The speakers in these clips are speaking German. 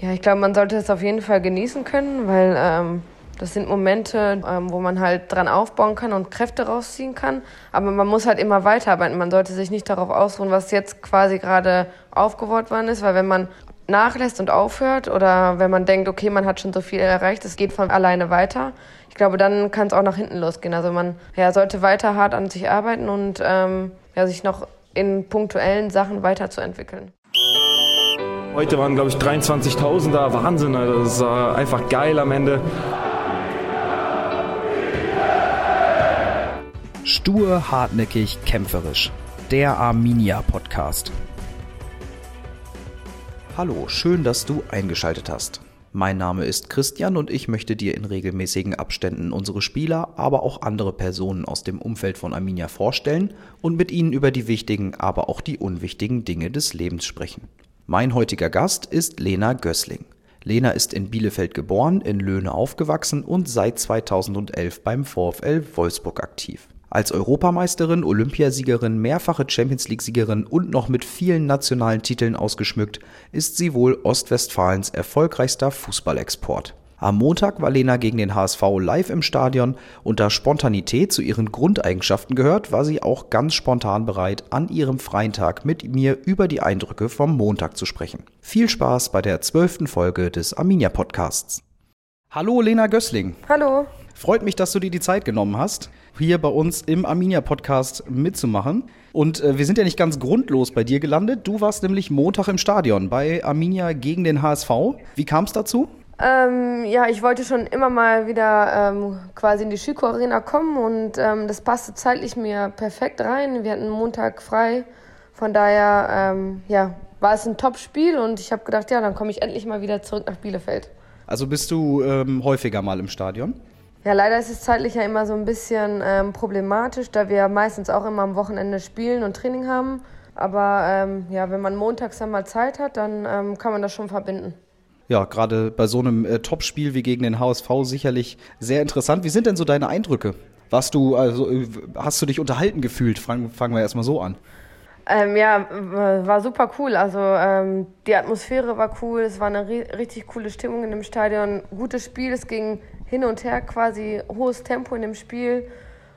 Ja, ich glaube, man sollte es auf jeden Fall genießen können, weil ähm, das sind Momente, ähm, wo man halt dran aufbauen kann und Kräfte rausziehen kann. Aber man muss halt immer weiterarbeiten. Man sollte sich nicht darauf ausruhen, was jetzt quasi gerade aufgebaut worden ist, weil wenn man nachlässt und aufhört oder wenn man denkt, okay, man hat schon so viel erreicht, es geht von alleine weiter, ich glaube, dann kann es auch nach hinten losgehen. Also man ja, sollte weiter hart an sich arbeiten und ähm, ja, sich noch in punktuellen Sachen weiterzuentwickeln. Heute waren, glaube ich, 23.000 da. Wahnsinn, das war einfach geil am Ende. Stur, hartnäckig, kämpferisch. Der Arminia Podcast. Hallo, schön, dass du eingeschaltet hast. Mein Name ist Christian und ich möchte dir in regelmäßigen Abständen unsere Spieler, aber auch andere Personen aus dem Umfeld von Arminia vorstellen und mit ihnen über die wichtigen, aber auch die unwichtigen Dinge des Lebens sprechen. Mein heutiger Gast ist Lena Gößling. Lena ist in Bielefeld geboren, in Löhne aufgewachsen und seit 2011 beim VfL Wolfsburg aktiv. Als Europameisterin, Olympiasiegerin, mehrfache Champions League-Siegerin und noch mit vielen nationalen Titeln ausgeschmückt, ist sie wohl Ostwestfalens erfolgreichster Fußballexport. Am Montag war Lena gegen den HSV live im Stadion und da Spontanität zu ihren Grundeigenschaften gehört, war sie auch ganz spontan bereit, an ihrem freien Tag mit mir über die Eindrücke vom Montag zu sprechen. Viel Spaß bei der zwölften Folge des Arminia Podcasts. Hallo Lena Gößling. Hallo. Freut mich, dass du dir die Zeit genommen hast, hier bei uns im Arminia Podcast mitzumachen. Und äh, wir sind ja nicht ganz grundlos bei dir gelandet. Du warst nämlich Montag im Stadion bei Arminia gegen den HSV. Wie kam es dazu? Ähm, ja, ich wollte schon immer mal wieder ähm, quasi in die Schüko Arena kommen und ähm, das passte zeitlich mir perfekt rein. Wir hatten Montag frei, von daher ähm, ja, war es ein Top-Spiel und ich habe gedacht, ja, dann komme ich endlich mal wieder zurück nach Bielefeld. Also bist du ähm, häufiger mal im Stadion? Ja, leider ist es zeitlich ja immer so ein bisschen ähm, problematisch, da wir meistens auch immer am Wochenende spielen und Training haben. Aber ja, wenn man montags dann mal Zeit hat, dann kann man das schon verbinden ja, gerade bei so einem äh, Topspiel wie gegen den HSV sicherlich sehr interessant. Wie sind denn so deine Eindrücke? Warst du, also, äh, hast du dich unterhalten gefühlt? Fangen, fangen wir erstmal so an. Ähm, ja, war super cool. Also ähm, die Atmosphäre war cool, es war eine richtig coole Stimmung in dem Stadion. Gutes Spiel, es ging hin und her quasi, hohes Tempo in dem Spiel.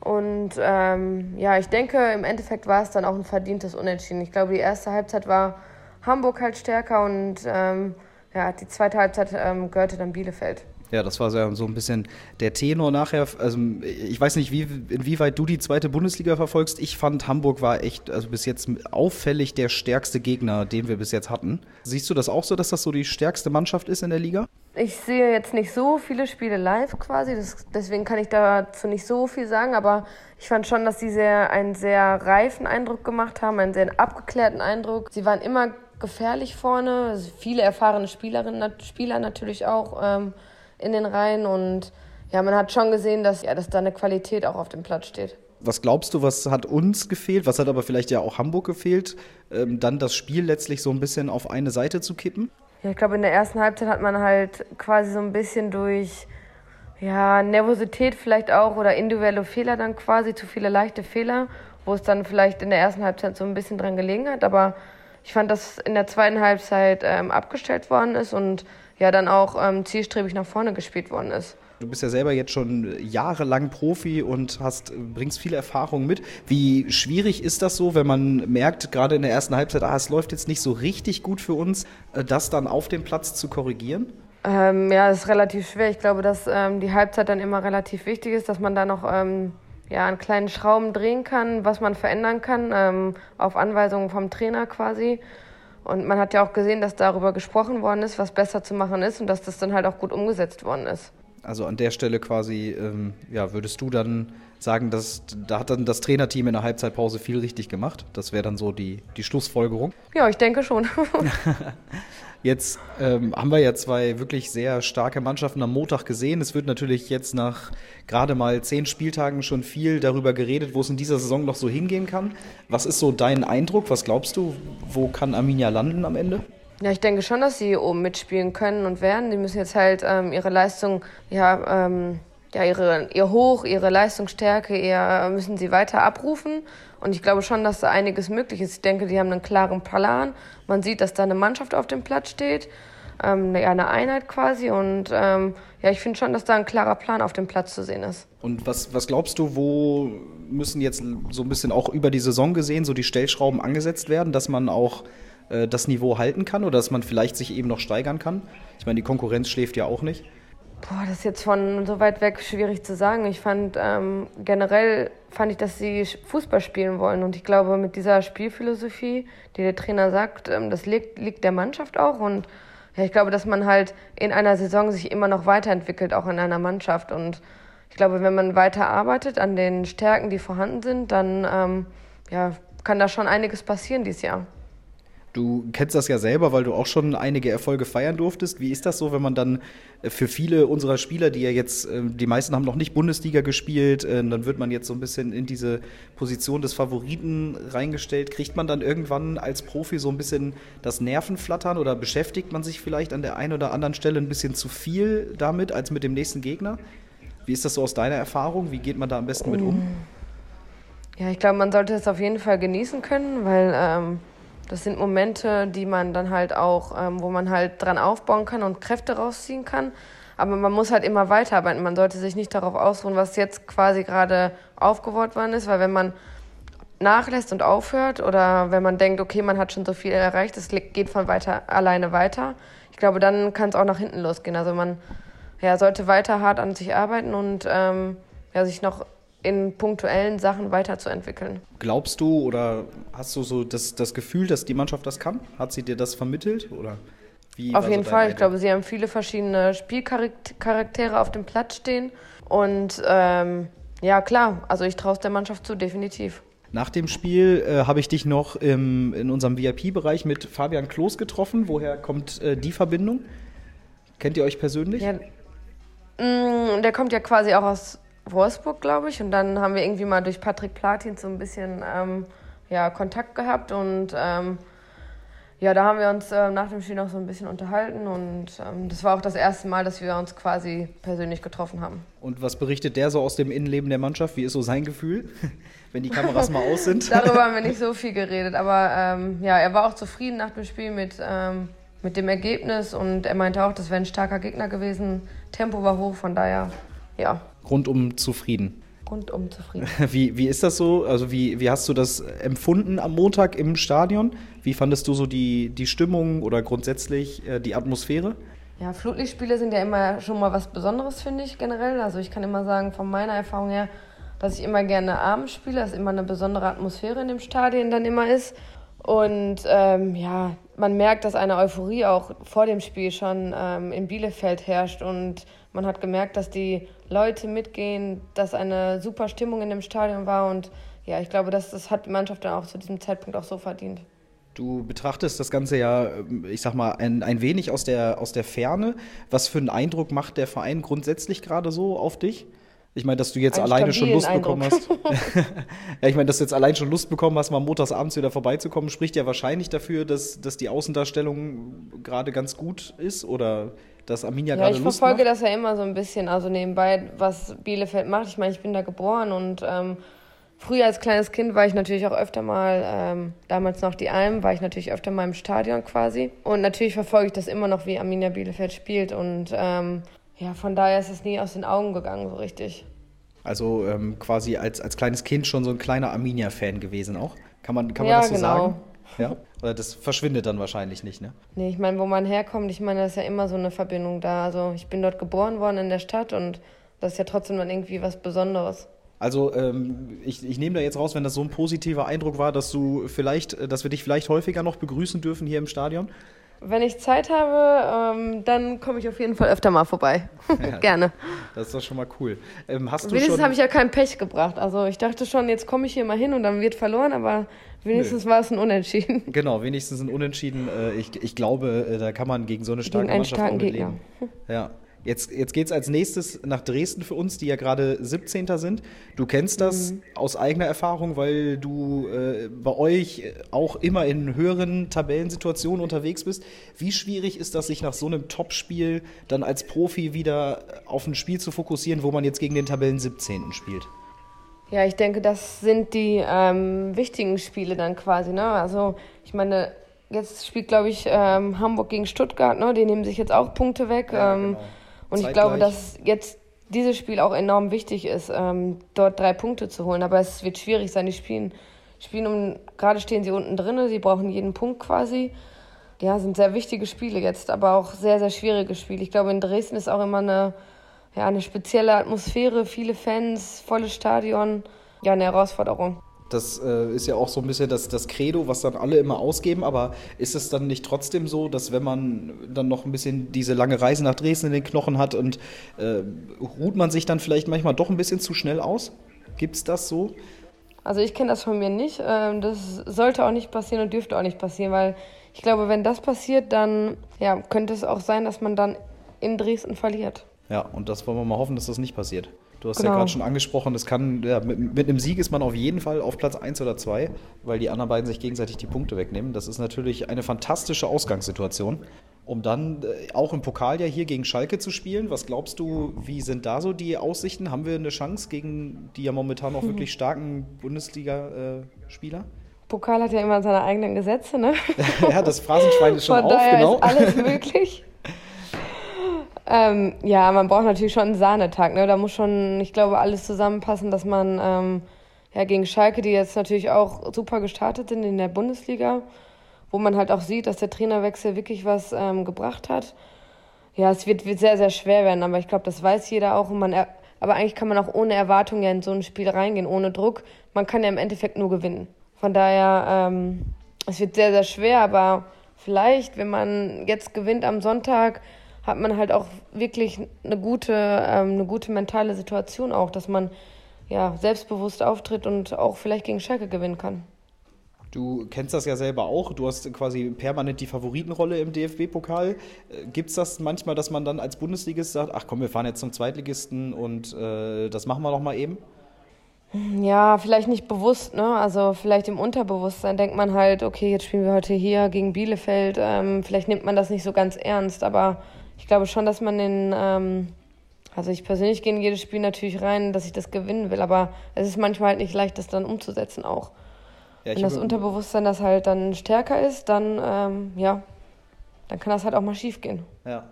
Und ähm, ja, ich denke, im Endeffekt war es dann auch ein verdientes Unentschieden. Ich glaube, die erste Halbzeit war Hamburg halt stärker und ähm, ja, die zweite Halbzeit ähm, gehörte dann Bielefeld. Ja, das war so ein bisschen der Tenor nachher. Also ich weiß nicht, wie, inwieweit du die zweite Bundesliga verfolgst. Ich fand, Hamburg war echt, also bis jetzt auffällig der stärkste Gegner, den wir bis jetzt hatten. Siehst du das auch so, dass das so die stärkste Mannschaft ist in der Liga? Ich sehe jetzt nicht so viele Spiele live quasi, das, deswegen kann ich dazu nicht so viel sagen, aber ich fand schon, dass sie sehr, einen sehr reifen Eindruck gemacht haben, einen sehr abgeklärten Eindruck. Sie waren immer gefährlich vorne. Also viele erfahrene Spielerinnen, Spieler natürlich auch ähm, in den Reihen. Und ja, man hat schon gesehen, dass, ja, dass da eine Qualität auch auf dem Platz steht. Was glaubst du, was hat uns gefehlt? Was hat aber vielleicht ja auch Hamburg gefehlt, ähm, dann das Spiel letztlich so ein bisschen auf eine Seite zu kippen? Ja, ich glaube, in der ersten Halbzeit hat man halt quasi so ein bisschen durch ja, Nervosität vielleicht auch oder individuelle Fehler dann quasi, zu viele leichte Fehler, wo es dann vielleicht in der ersten Halbzeit so ein bisschen dran gelegen hat. Aber ich fand, dass in der zweiten Halbzeit ähm, abgestellt worden ist und ja dann auch ähm, zielstrebig nach vorne gespielt worden ist. Du bist ja selber jetzt schon jahrelang Profi und hast, bringst viele Erfahrungen mit. Wie schwierig ist das so, wenn man merkt, gerade in der ersten Halbzeit, ah, es läuft jetzt nicht so richtig gut für uns, äh, das dann auf dem Platz zu korrigieren? Ähm, ja, es ist relativ schwer. Ich glaube, dass ähm, die Halbzeit dann immer relativ wichtig ist, dass man da noch ähm, ja, an kleinen Schrauben drehen kann, was man verändern kann, ähm, auf Anweisungen vom Trainer quasi. Und man hat ja auch gesehen, dass darüber gesprochen worden ist, was besser zu machen ist und dass das dann halt auch gut umgesetzt worden ist. Also an der Stelle quasi, ähm, ja, würdest du dann sagen, dass da hat dann das Trainerteam in der Halbzeitpause viel richtig gemacht? Das wäre dann so die, die Schlussfolgerung? Ja, ich denke schon. Jetzt ähm, haben wir ja zwei wirklich sehr starke Mannschaften am Montag gesehen. Es wird natürlich jetzt nach gerade mal zehn Spieltagen schon viel darüber geredet, wo es in dieser Saison noch so hingehen kann. Was ist so dein Eindruck? Was glaubst du, wo kann Arminia landen am Ende? Ja, ich denke schon, dass sie oben mitspielen können und werden. Die müssen jetzt halt ähm, ihre Leistung, ja, ähm, ja ihre, ihr Hoch, ihre Leistungsstärke, eher müssen sie weiter abrufen. Und ich glaube schon, dass da einiges möglich ist. Ich denke, die haben einen klaren Plan. Man sieht, dass da eine Mannschaft auf dem Platz steht. ähm, eine Einheit quasi. Und ähm, ja, ich finde schon, dass da ein klarer Plan auf dem Platz zu sehen ist. Und was, was glaubst du, wo müssen jetzt so ein bisschen auch über die Saison gesehen so die Stellschrauben angesetzt werden, dass man auch äh, das Niveau halten kann oder dass man vielleicht sich eben noch steigern kann? Ich meine, die Konkurrenz schläft ja auch nicht. Boah, das ist jetzt von so weit weg schwierig zu sagen. Ich fand ähm, generell fand ich, dass sie Fußball spielen wollen und ich glaube mit dieser Spielphilosophie, die der Trainer sagt, ähm, das liegt, liegt der Mannschaft auch und ja, ich glaube, dass man halt in einer Saison sich immer noch weiterentwickelt, auch in einer Mannschaft und ich glaube, wenn man weiter arbeitet an den Stärken, die vorhanden sind, dann ähm, ja, kann da schon einiges passieren dieses Jahr. Du kennst das ja selber, weil du auch schon einige Erfolge feiern durftest. Wie ist das so, wenn man dann äh, für viele unserer Spieler, die ja jetzt, äh, die meisten haben noch nicht Bundesliga gespielt, äh, dann wird man jetzt so ein bisschen in diese Position des Favoriten reingestellt. Kriegt man dann irgendwann als Profi so ein bisschen das Nervenflattern oder beschäftigt man sich vielleicht an der einen oder anderen Stelle ein bisschen zu viel damit als mit dem nächsten Gegner? Wie ist das so aus deiner Erfahrung? Wie geht man da am besten mit um? Ja, ich glaube, man sollte es auf jeden Fall genießen können, weil ähm das sind Momente, die man dann halt auch, ähm, wo man halt dran aufbauen kann und Kräfte rausziehen kann. Aber man muss halt immer weiterarbeiten. Man sollte sich nicht darauf ausruhen, was jetzt quasi gerade aufgebaut worden ist, weil wenn man nachlässt und aufhört oder wenn man denkt, okay, man hat schon so viel erreicht, es geht von weiter alleine weiter, ich glaube, dann kann es auch nach hinten losgehen. Also man ja, sollte weiter hart an sich arbeiten und ähm, ja, sich noch in punktuellen Sachen weiterzuentwickeln. Glaubst du oder hast du so das, das Gefühl, dass die Mannschaft das kann? Hat sie dir das vermittelt oder wie Auf jeden so Fall. Ich glaube, sie haben viele verschiedene Spielcharaktere auf dem Platz stehen und ähm, ja klar, also ich traue es der Mannschaft zu, definitiv. Nach dem Spiel äh, habe ich dich noch im, in unserem VIP-Bereich mit Fabian Klos getroffen. Woher kommt äh, die Verbindung? Kennt ihr euch persönlich? Ja, mh, mm, der kommt ja quasi auch aus Wolfsburg, glaube ich. Und dann haben wir irgendwie mal durch Patrick Platin so ein bisschen ähm, ja, Kontakt gehabt. Und ähm, ja, da haben wir uns äh, nach dem Spiel noch so ein bisschen unterhalten. Und ähm, das war auch das erste Mal, dass wir uns quasi persönlich getroffen haben. Und was berichtet der so aus dem Innenleben der Mannschaft? Wie ist so sein Gefühl, wenn die Kameras mal aus sind? Darüber haben wir nicht so viel geredet. Aber ähm, ja, er war auch zufrieden nach dem Spiel mit, ähm, mit dem Ergebnis. Und er meinte auch, das wäre ein starker Gegner gewesen. Tempo war hoch, von daher, ja, rundum zufrieden. Rundum zufrieden. Wie, wie ist das so? Also wie, wie hast du das empfunden am Montag im Stadion? Wie fandest du so die, die Stimmung oder grundsätzlich äh, die Atmosphäre? Ja, Flutlichtspiele sind ja immer schon mal was Besonderes, finde ich generell. Also ich kann immer sagen, von meiner Erfahrung her, dass ich immer gerne abends spiele, dass immer eine besondere Atmosphäre in dem Stadion dann immer ist. Und ähm, ja, man merkt, dass eine Euphorie auch vor dem Spiel schon ähm, in Bielefeld herrscht und man hat gemerkt, dass die Leute mitgehen, dass eine super Stimmung in dem Stadion war und ja, ich glaube, das, das hat die Mannschaft dann auch zu diesem Zeitpunkt auch so verdient. Du betrachtest das Ganze ja, ich sag mal, ein, ein wenig aus der, aus der Ferne. Was für einen Eindruck macht der Verein grundsätzlich gerade so auf dich? Ich meine, dass du jetzt Ein alleine schon Lust Eindruck. bekommen hast. ja, ich meine, dass du jetzt allein schon Lust bekommen hast, mal montags abends wieder vorbeizukommen, spricht ja wahrscheinlich dafür, dass, dass die Außendarstellung gerade ganz gut ist oder dass Arminia ja, gerade Lust macht. Ich verfolge das ja immer so ein bisschen, also nebenbei, was Bielefeld macht. Ich meine, ich bin da geboren und ähm, früher als kleines Kind war ich natürlich auch öfter mal, ähm, damals noch die Alm, war ich natürlich öfter mal im Stadion quasi. Und natürlich verfolge ich das immer noch, wie Arminia Bielefeld spielt und ähm, ja, von daher ist es nie aus den Augen gegangen, so richtig. Also ähm, quasi als, als kleines Kind schon so ein kleiner Arminia-Fan gewesen auch. Kann man, kann man ja, das so genau. sagen? Ja, Oder das verschwindet dann wahrscheinlich nicht, ne? Nee, ich meine, wo man herkommt, ich meine, da ist ja immer so eine Verbindung da. Also ich bin dort geboren worden in der Stadt und das ist ja trotzdem dann irgendwie was Besonderes. Also ähm, ich, ich nehme da jetzt raus, wenn das so ein positiver Eindruck war, dass du vielleicht, dass wir dich vielleicht häufiger noch begrüßen dürfen hier im Stadion. Wenn ich Zeit habe, ähm, dann komme ich auf jeden Fall öfter mal vorbei. Ja, Gerne. Das ist doch schon mal cool. Ähm, hast du wenigstens habe ich ja kein Pech gebracht. Also ich dachte schon, jetzt komme ich hier mal hin und dann wird verloren, aber wenigstens Nö. war es ein Unentschieden. Genau, wenigstens ein Unentschieden. Äh, ich, ich glaube, äh, da kann man gegen so eine starke gegen Mannschaft auch mitleben. Ja. Jetzt, jetzt geht es als nächstes nach Dresden für uns, die ja gerade 17. sind. Du kennst das mhm. aus eigener Erfahrung, weil du äh, bei euch auch immer in höheren Tabellensituationen unterwegs bist. Wie schwierig ist das, sich nach so einem Topspiel dann als Profi wieder auf ein Spiel zu fokussieren, wo man jetzt gegen den Tabellen 17. spielt? Ja, ich denke, das sind die ähm, wichtigen Spiele dann quasi. Ne? Also ich meine, jetzt spielt, glaube ich, ähm, Hamburg gegen Stuttgart, ne? Die nehmen sich jetzt auch Punkte weg. Ja, ähm, genau. Und Zeitgleich. ich glaube, dass jetzt dieses Spiel auch enorm wichtig ist, ähm, dort drei Punkte zu holen. Aber es wird schwierig sein. Die spielen, spielen um, gerade stehen sie unten drin, sie brauchen jeden Punkt quasi. Ja, sind sehr wichtige Spiele jetzt, aber auch sehr, sehr schwierige Spiele. Ich glaube, in Dresden ist auch immer eine, ja, eine spezielle Atmosphäre, viele Fans, volles Stadion. Ja, eine Herausforderung. Das äh, ist ja auch so ein bisschen das, das Credo, was dann alle immer ausgeben. Aber ist es dann nicht trotzdem so, dass wenn man dann noch ein bisschen diese lange Reise nach Dresden in den Knochen hat und äh, ruht man sich dann vielleicht manchmal doch ein bisschen zu schnell aus? Gibt es das so? Also ich kenne das von mir nicht. Ähm, das sollte auch nicht passieren und dürfte auch nicht passieren, weil ich glaube, wenn das passiert, dann ja, könnte es auch sein, dass man dann in Dresden verliert. Ja, und das wollen wir mal hoffen, dass das nicht passiert. Du hast genau. ja gerade schon angesprochen, das kann, ja, mit, mit, einem Sieg ist man auf jeden Fall auf Platz 1 oder 2, weil die anderen beiden sich gegenseitig die Punkte wegnehmen. Das ist natürlich eine fantastische Ausgangssituation. Um dann äh, auch im Pokal ja hier gegen Schalke zu spielen. Was glaubst du, wie sind da so die Aussichten? Haben wir eine Chance gegen die ja momentan auch mhm. wirklich starken Bundesliga-Spieler? Pokal hat ja immer seine eigenen Gesetze, ne? ja, das Phrasenschwein ist schon Von auf, daher genau. Ist alles möglich. Ähm, ja, man braucht natürlich schon einen Sahnetag. Ne? Da muss schon, ich glaube, alles zusammenpassen, dass man ähm, ja, gegen Schalke, die jetzt natürlich auch super gestartet sind in der Bundesliga, wo man halt auch sieht, dass der Trainerwechsel wirklich was ähm, gebracht hat. Ja, es wird, wird sehr, sehr schwer werden, aber ich glaube, das weiß jeder auch. Und man aber eigentlich kann man auch ohne Erwartung ja in so ein Spiel reingehen, ohne Druck. Man kann ja im Endeffekt nur gewinnen. Von daher, ähm, es wird sehr, sehr schwer, aber vielleicht, wenn man jetzt gewinnt am Sonntag, hat man halt auch wirklich eine gute, ähm, eine gute mentale Situation auch, dass man ja, selbstbewusst auftritt und auch vielleicht gegen Schalke gewinnen kann. Du kennst das ja selber auch. Du hast quasi permanent die Favoritenrolle im DFB-Pokal. Äh, Gibt es das manchmal, dass man dann als Bundesligist sagt, ach komm, wir fahren jetzt zum Zweitligisten und äh, das machen wir noch mal eben? Ja, vielleicht nicht bewusst, ne? Also vielleicht im Unterbewusstsein denkt man halt, okay, jetzt spielen wir heute hier gegen Bielefeld. Ähm, vielleicht nimmt man das nicht so ganz ernst, aber ich glaube schon, dass man den, ähm, also ich persönlich gehe in jedes Spiel natürlich rein, dass ich das gewinnen will, aber es ist manchmal halt nicht leicht, das dann umzusetzen auch. Ja, Wenn das Unterbewusstsein das halt dann stärker ist, dann, ähm, ja, dann kann das halt auch mal schief gehen. Ja.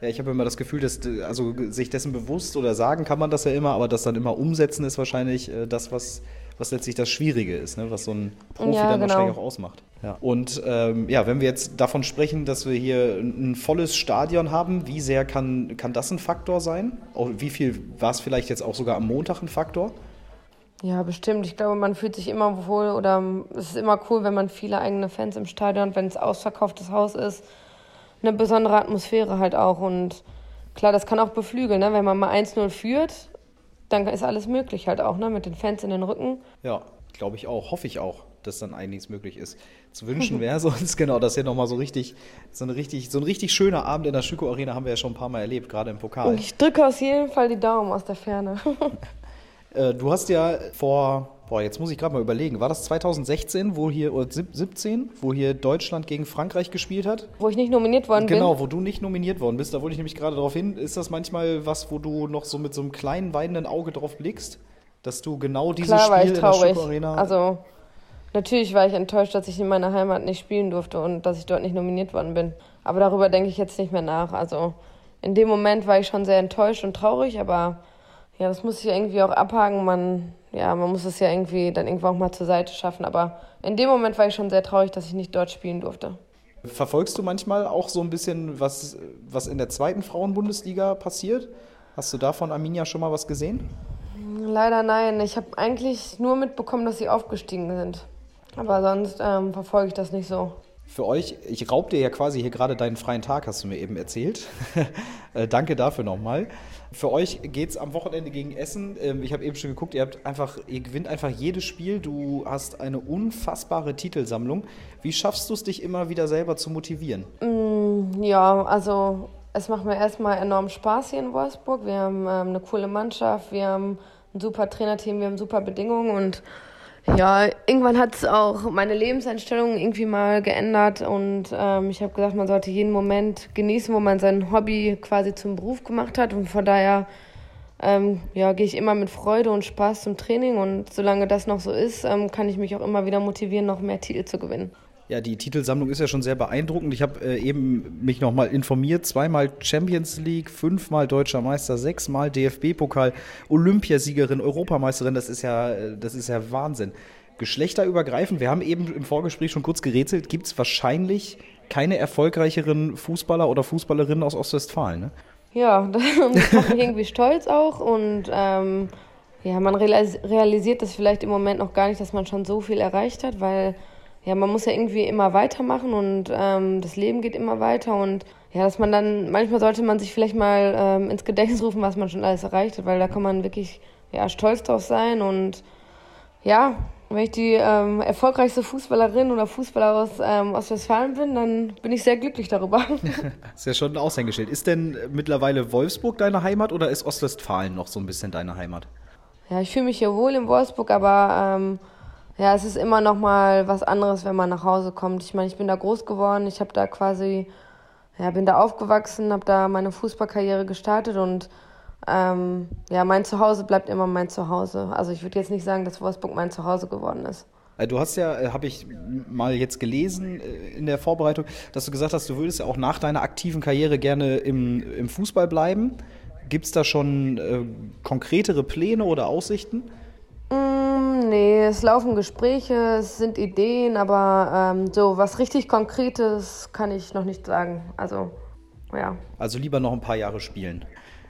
Ja, ich habe immer das Gefühl, dass also sich dessen bewusst oder sagen kann man das ja immer, aber das dann immer umsetzen ist wahrscheinlich äh, das, was was letztlich das Schwierige ist, ne? was so ein Profi ja, dann genau. wahrscheinlich auch ausmacht. Ja. Und ähm, ja, wenn wir jetzt davon sprechen, dass wir hier ein volles Stadion haben, wie sehr kann, kann das ein Faktor sein? Wie viel war es vielleicht jetzt auch sogar am Montag ein Faktor? Ja, bestimmt. Ich glaube, man fühlt sich immer wohl oder es ist immer cool, wenn man viele eigene Fans im Stadion, wenn es ausverkauftes Haus ist, eine besondere Atmosphäre halt auch. Und klar, das kann auch beflügeln, ne? wenn man mal 1-0 führt dann ist alles möglich halt auch, ne? Mit den Fans in den Rücken. Ja, glaube ich auch, hoffe ich auch, dass dann einiges möglich ist. Zu wünschen wäre sonst genau, dass hier nochmal so richtig, so eine richtig, so ein richtig schöner Abend in der Schüko Arena haben wir ja schon ein paar Mal erlebt, gerade im Pokal. Ich drücke aus jedem Fall die Daumen aus der Ferne. Äh, du hast ja vor Boah, jetzt muss ich gerade mal überlegen. War das 2016, wo hier, oder 17, wo hier Deutschland gegen Frankreich gespielt hat? Wo ich nicht nominiert worden genau, bin? Genau, wo du nicht nominiert worden bist. Da wollte ich nämlich gerade darauf hin. Ist das manchmal was, wo du noch so mit so einem kleinen weinenden Auge drauf blickst? Dass du genau dieses Klar, Spiel war ich traurig. in der Arena. Also, natürlich war ich enttäuscht, dass ich in meiner Heimat nicht spielen durfte und dass ich dort nicht nominiert worden bin. Aber darüber denke ich jetzt nicht mehr nach. Also, in dem Moment war ich schon sehr enttäuscht und traurig, aber ja, das muss ich irgendwie auch abhaken. Man ja, man muss es ja irgendwie dann irgendwann auch mal zur Seite schaffen. Aber in dem Moment war ich schon sehr traurig, dass ich nicht dort spielen durfte. Verfolgst du manchmal auch so ein bisschen, was, was in der zweiten Frauenbundesliga passiert? Hast du da von Arminia schon mal was gesehen? Leider nein. Ich habe eigentlich nur mitbekommen, dass sie aufgestiegen sind. Aber sonst ähm, verfolge ich das nicht so. Für euch, ich raub dir ja quasi hier gerade deinen freien Tag, hast du mir eben erzählt. äh, danke dafür nochmal. Für euch geht es am Wochenende gegen Essen. Ähm, ich habe eben schon geguckt, ihr habt einfach, ihr gewinnt einfach jedes Spiel. Du hast eine unfassbare Titelsammlung. Wie schaffst du es, dich immer wieder selber zu motivieren? Mm, ja, also es macht mir erstmal enorm Spaß hier in Wolfsburg. Wir haben ähm, eine coole Mannschaft, wir haben ein super Trainerteam, wir haben super Bedingungen und ja, irgendwann hat es auch meine Lebenseinstellung irgendwie mal geändert und ähm, ich habe gesagt, man sollte jeden Moment genießen, wo man sein Hobby quasi zum Beruf gemacht hat und von daher ähm, ja, gehe ich immer mit Freude und Spaß zum Training und solange das noch so ist, ähm, kann ich mich auch immer wieder motivieren, noch mehr Titel zu gewinnen. Ja, die Titelsammlung ist ja schon sehr beeindruckend. Ich habe äh, eben mich nochmal informiert. Zweimal Champions League, fünfmal Deutscher Meister, sechsmal DFB-Pokal, Olympiasiegerin, Europameisterin. Das ist ja, äh, das ist ja Wahnsinn. Geschlechterübergreifend, wir haben eben im Vorgespräch schon kurz gerätselt, gibt es wahrscheinlich keine erfolgreicheren Fußballer oder Fußballerinnen aus Ostwestfalen. Ne? Ja, das macht mich irgendwie stolz auch und ähm, ja, man realisiert das vielleicht im Moment noch gar nicht, dass man schon so viel erreicht hat, weil ja, man muss ja irgendwie immer weitermachen und ähm, das Leben geht immer weiter und ja, dass man dann, manchmal sollte man sich vielleicht mal ähm, ins Gedächtnis rufen, was man schon alles erreicht hat, weil da kann man wirklich ja, stolz drauf sein und ja, wenn ich die ähm, erfolgreichste Fußballerin oder Fußballer aus ähm, Ostwestfalen bin, dann bin ich sehr glücklich darüber. ist ja schon ein Aushängeschild. Ist denn mittlerweile Wolfsburg deine Heimat oder ist Ostwestfalen noch so ein bisschen deine Heimat? Ja, ich fühle mich hier wohl in Wolfsburg, aber ähm, ja, es ist immer noch mal was anderes, wenn man nach Hause kommt. Ich meine, ich bin da groß geworden, ich habe da quasi, ja, bin da aufgewachsen, habe da meine Fußballkarriere gestartet und ähm, ja, mein Zuhause bleibt immer mein Zuhause. Also ich würde jetzt nicht sagen, dass Wolfsburg mein Zuhause geworden ist. Äh, du hast ja, äh, habe ich mal jetzt gelesen äh, in der Vorbereitung, dass du gesagt hast, du würdest ja auch nach deiner aktiven Karriere gerne im, im Fußball bleiben. Gibt es da schon äh, konkretere Pläne oder Aussichten? Mm, nee, es laufen Gespräche, es sind Ideen, aber ähm, so was richtig Konkretes kann ich noch nicht sagen. Also, ja. Also lieber noch ein paar Jahre spielen.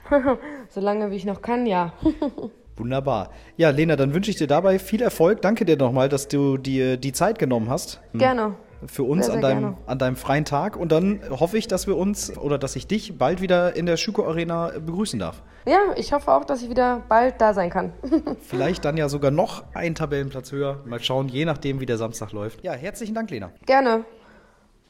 Solange wie ich noch kann, ja. Wunderbar. Ja, Lena, dann wünsche ich dir dabei viel Erfolg. Danke dir nochmal, dass du dir die Zeit genommen hast. Gerne für uns sehr, sehr an, deinem, an deinem freien Tag. Und dann hoffe ich, dass wir uns oder dass ich dich bald wieder in der Schüko Arena begrüßen darf. Ja, ich hoffe auch, dass ich wieder bald da sein kann. Vielleicht dann ja sogar noch einen Tabellenplatz höher. Mal schauen, je nachdem, wie der Samstag läuft. Ja, herzlichen Dank, Lena. Gerne.